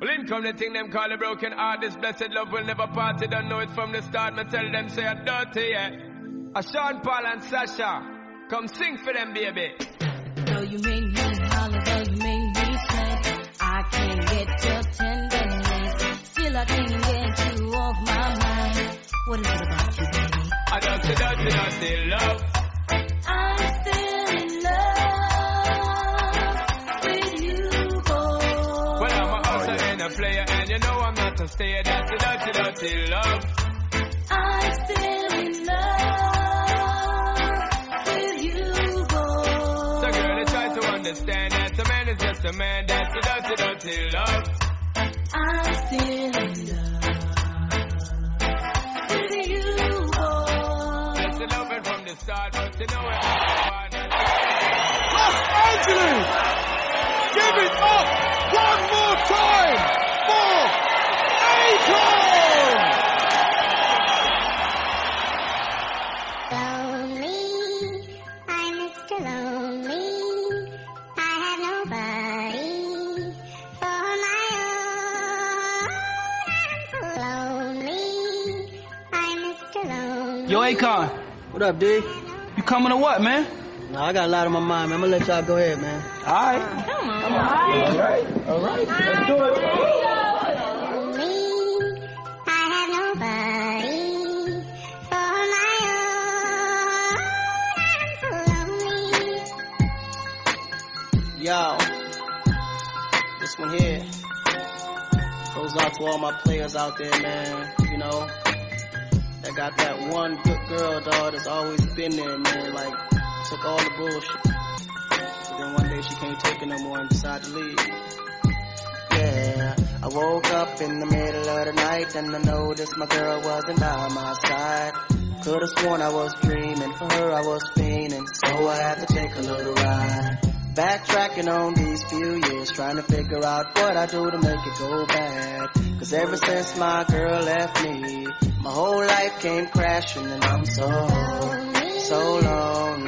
Well, in come the thing them call a broken heart. This blessed love will never part. They don't know it from the start. Me tell them say I'm dirty, yeah. A Sean Paul and Sasha, come sing for them, baby. Though you made me holler, though you made me sweat, I can't get your tenderness. Still I can't get you off my mind. What is it about you, baby? I dirty, dirty, dirty love. A and player, and you know I'm not a stayer. That's the dirty, dirty love. I'm still in love with you, boy. So, girl, I try to understand that a man is just a man. That's the dirty, dirty love. I'm still in love with you, boy. That's the loving from the start, but you know it. Los Angeles! Give it up one more time for Akon! Lonely, I'm Mr. Lonely. I have nobody for my own. I'm so lonely. I'm Mr. Lonely. Yo, Akon, What up, D? you coming to what, man? Nah, I got a lot on my mind, man. I'm gonna let y'all go ahead, man. All right. Come on. All right. All right. Let's do it. Lonely, I have nobody for my own. I'm so lonely. Yo, this one here goes out to all my players out there, man. You know, that got that one good girl, dog, that's always been there, man. Like, took all the bullshit. But then one day she can't take it no more and decided to leave. Yeah, I woke up in the middle of the night and I noticed my girl wasn't by my side. Could've sworn I was dreaming, for her I was fiending, so I had to take a little ride. Backtracking on these few years, trying to figure out what I do to make it go bad. Cause ever since my girl left me, my whole life came crashing and I'm so, so lonely.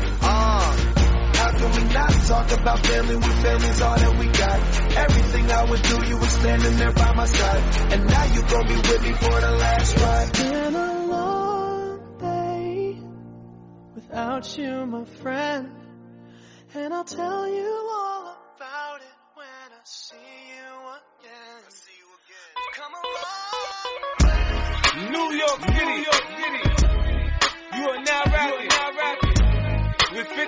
How can we not talk about family when family's all that we got? Everything I would do, you were standing there by my side. And now you gon' be with me for the last ride. been a long day without you, my friend. And I'll tell you all about it when I see you again. Come along. New York City, New York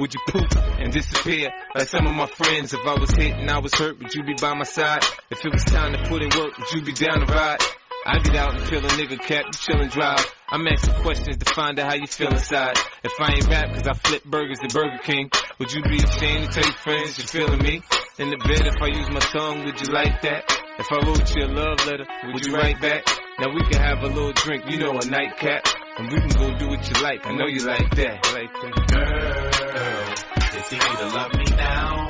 would you poop and disappear like some of my friends? If I was hit and I was hurt, would you be by my side? If it was time to put in work, would you be down to ride? I get out and feel a nigga cap, you chillin' drive. I'm asking questions to find out how you feel inside. If I ain't rap cause I flip burgers at Burger King, would you be ashamed to tell your friends you're feeling me? In the bed, if I use my tongue, would you like that? If I wrote you a love letter, would you write back? Now we can have a little drink, you know, a nightcap. And we can go do what you like, I know you like that. Like that. Girl, it's easy to love me now.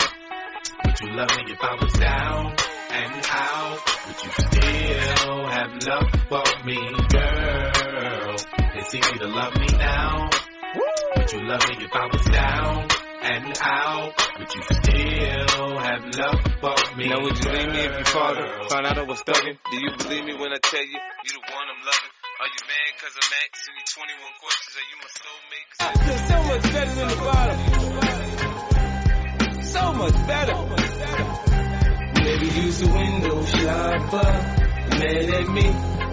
Would you love me if I was down and out? Would you still have love for me, girl? It's easy to love me now. Would you love me if I was down and out? Would you still have love for me? Now would you leave me if your father girl? found out I was thugging? Do you believe me when I tell you you the one I'm loving? Are you mad cause I'm asking you 21 questions? Are you my soulmate? 'Cause I feel so much better than the bottom. So much better. Maybe use the window shopper. Mad at me,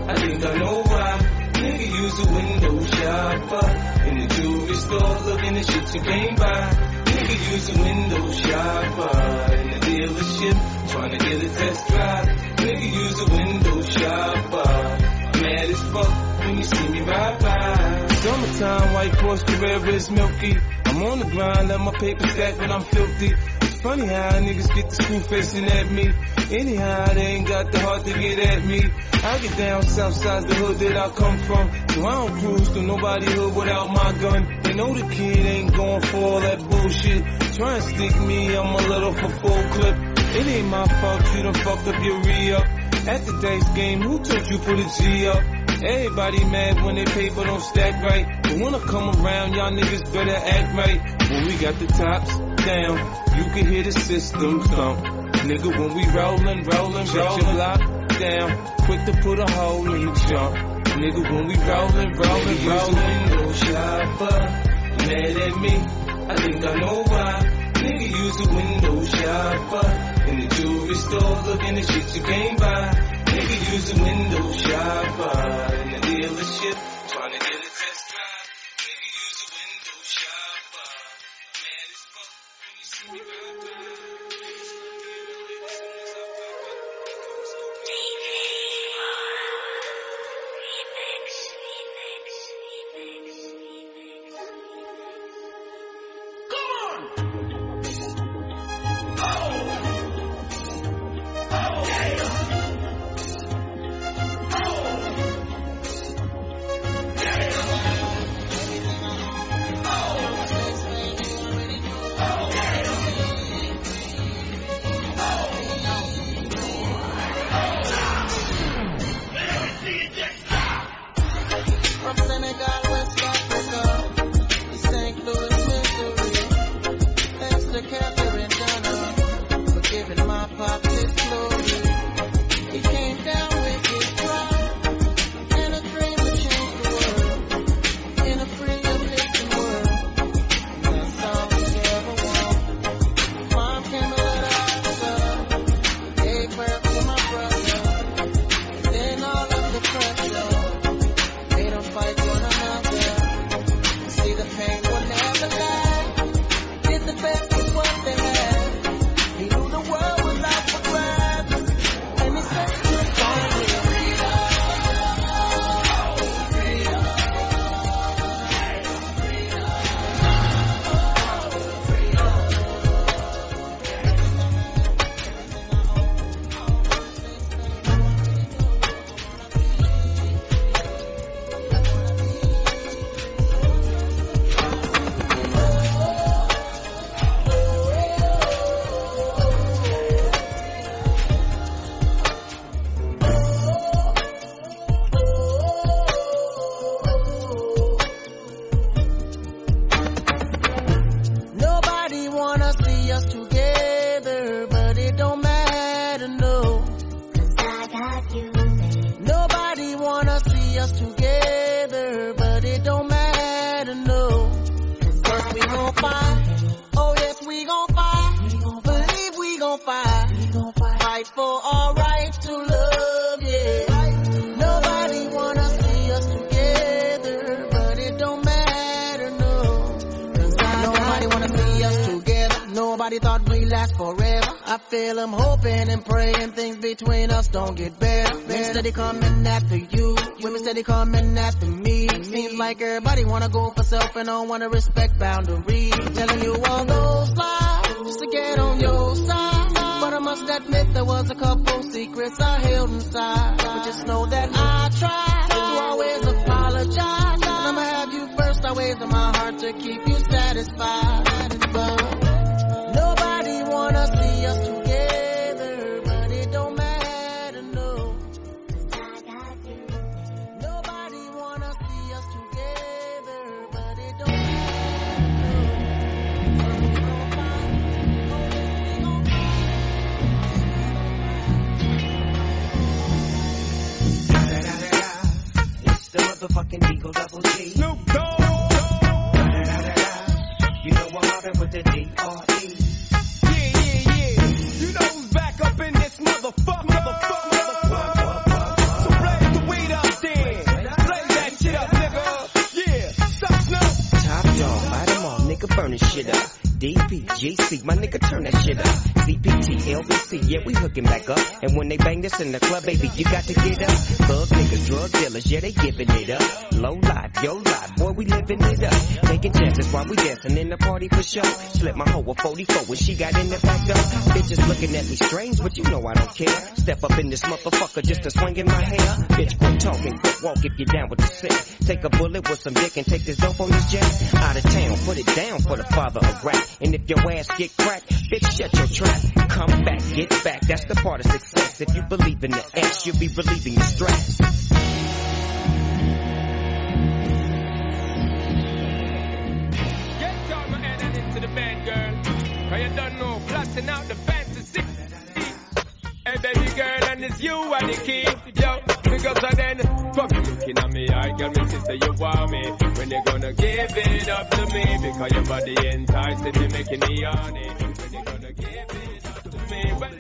I think I know why. Nigga use the window shopper. In the jewelry store, looking at shit you can't buy. Nigga use the window shopper. In the dealership, trying to get a test drive. Nigga use the window shopper. Mad as fuck when you see me ride by. Summertime, white Porsche Carrera is milky. I'm on the grind, let my paper stack when I'm filthy. It's funny how niggas get the screw facing at me. Anyhow, they ain't got the heart to get at me. I get down south side the hood that I come from. So I don't cruise to nobody hood without my gun. They know the kid ain't going for all that bullshit. Try and stick me, I'm a little for full clip. It ain't my fault you done fucked up your re-up. At the dice game, who told you put a G up? Everybody mad when their paper don't stack right. But when I come around, y'all niggas better act right. When we got the tops down, you can hear the system thump. Nigga, when we rollin', rollin', your block down. Quick to put a hole in the jump. Nigga, when we rollin', rollin', rollin'. window shopper. Mad at me, I think I know why. Nigga use the window shopper. In store, looking at shit you can't buy. Nigga use the window shopper. Uh, in the dealership, trying to get a test drive. Nigga use the window shopper. Uh, Mad as fuck when you see me ride by. We last forever. I feel I'm hoping and praying things between us don't get better. Men steady coming after you, women steady coming after me. Seems like everybody wanna go for self and don't wanna respect boundaries. Telling you all those lies just to get on your side. But I must admit there was a couple secrets I held inside. But just know that I tried to always apologize. And I'ma have you first always in my heart to keep you burn shit up. DPGC, my nigga turn that shit up. CPT, LBC, yeah we hooking back up. And when they bang this in the club, baby, you got to get up. Thug niggas, drug dealers, yeah they giving it up. Low life, yo life, boy we living it up. Taking chances while we dancing in the party for sure. Slip my hoe a 44 when she got in the back door. Bitches looking at me strange, but you know I don't care. Step up in this motherfucker just to swing in my hair. Bitch, quit talking, quit walk if you down with the sick. Take a bullet with some dick and take this dope on this jet. Out of town, put it down for the father of rap. And if your ass get cracked, bitch, shut your trap. Come back, get back, that's the part of success. If you believe in the S, you'll be relieving your stress. Cause you don't know, blasting out the fantasy. Hey, baby girl, and it's you are the key. Yo, because I then, fuck you looking at me, I got me sister, you want me. When you gonna give it up to me? Because your body enticing me, making me horny. When you gonna give it up to me? Well,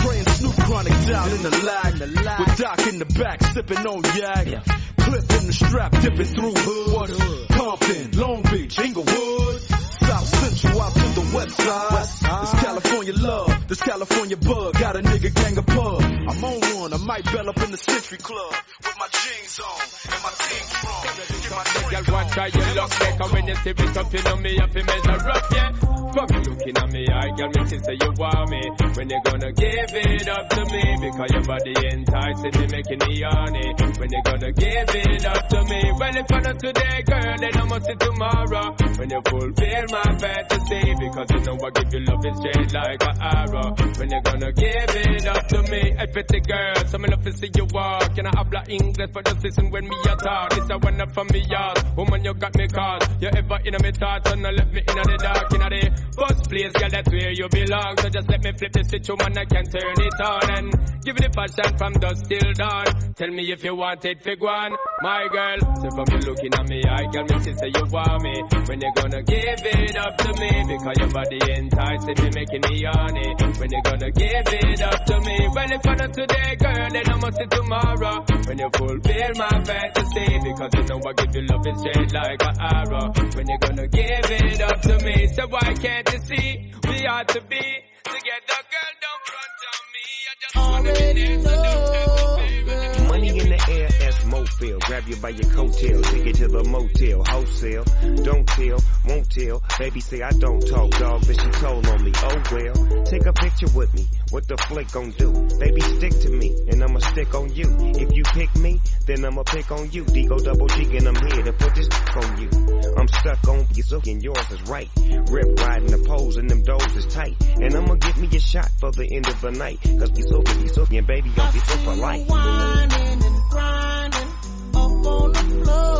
Praying Snoop Chronic down in the lag. With Doc in the back, sipping on yak. Clip in the strap, dipping through hood. Compton, Long Beach, Inglewood. South Central out to the west side. This California love, this California bug. Got a nigga gang of pub. I'm on one, I might bell up in the Century Club. With my jeans on and my team strong. Get my what try your luck like and when you see it up, you know me, have to measure up, yeah. Fuck you looking at me, I girl, me sister, you want me. When you gonna give it up to me? Because your body enticing me, making me horny. When you gonna give it up to me? Well, if I not today, girl, then I must see tomorrow. When you fulfill my fantasy, because you know I give you love is straight like an arrow. When you gonna give it up to me? Hey, pretty girl, so me love to see you walk. And I habla English, for just listen when me a talk. This a one up from me yard. Woman, you got me caught. You ever in a me thoughts, and I left me in the dark, in the first place, girl, that's where you belong. So just let me flip the switch, woman, I can turn it on and give it the passion from dusk till dawn. Tell me if you want it, fig one, my girl. So from you looking at me, I girl, me sister, you want me. When you gonna give it up to me? Because your body enticing me, making me horny. When you gonna give it up to me? Well, if I not today, girl, then I must see tomorrow. When you fulfill my fantasy, because you know I give you love is straight like an arrow. When you gonna give it up to me? So why can't you see we ought to be together, girl? Don't front on me. I just wanna be there, so don't Mofil. Grab you by your coattail, take you to the motel, wholesale. Don't tell, won't tell. Baby say I don't talk, dog, but she told on me. Oh well, take a picture with me. What the flick gon' do? Baby, stick to me, and I'ma stick on you. If you pick me, then I'ma pick on you. D-O double G, and I'm here to put this on you. I'm stuck on you, so and yours is right. Rip riding the poles, and them doors is tight. And I'ma give me a shot for the end of the night. Cause you so, you so, and baby, I'm so for life. On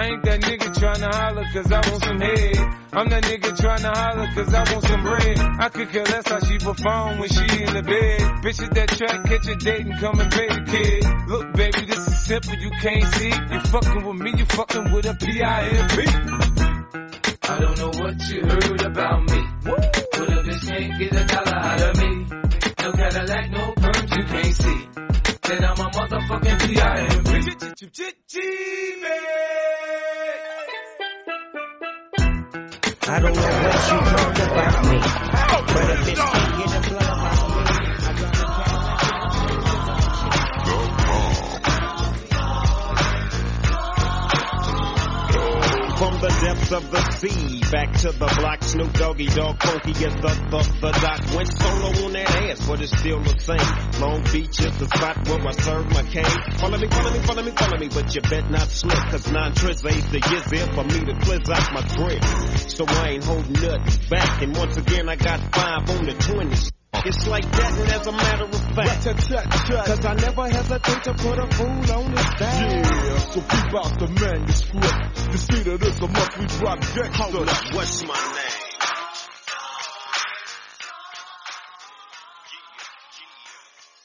ain't that nigga trying to holler cause I want some head. I'm that nigga trying to holler cause I want some bread. I could care less how she perform when she in the bed. Bitch at that track, catch a date and come and pay the kid. Look, baby, this is simple, you can't see. You fucking with me, you fucking with a P.I.M.P. I don't know what you heard about me. But a bitch can't get a dollar out of me. No Cadillac, no perms you can't see. Then I'm a motherfucking I don't know what you heard about. Me, but a bitch can't get a blood the depths of the sea, back to the block, Snoop Doggy Dogg, funky as the, the, the doc. Went solo on that ass, but it's still the same. Long Beach is the spot where I serve my cane. Follow me, follow me, follow me, follow me, but you bet not slip, cause nine trips ain't the years there for me to cleanse out my grip. So I ain't holding nothing back, and once again I got five on the 20s. It's like that, and as a matter of fact, cause I never hesitate to put a fool on his back. Yeah, so keep out the manuscript. The speed of this, a monthly drop gangster. Hold up, what's my name?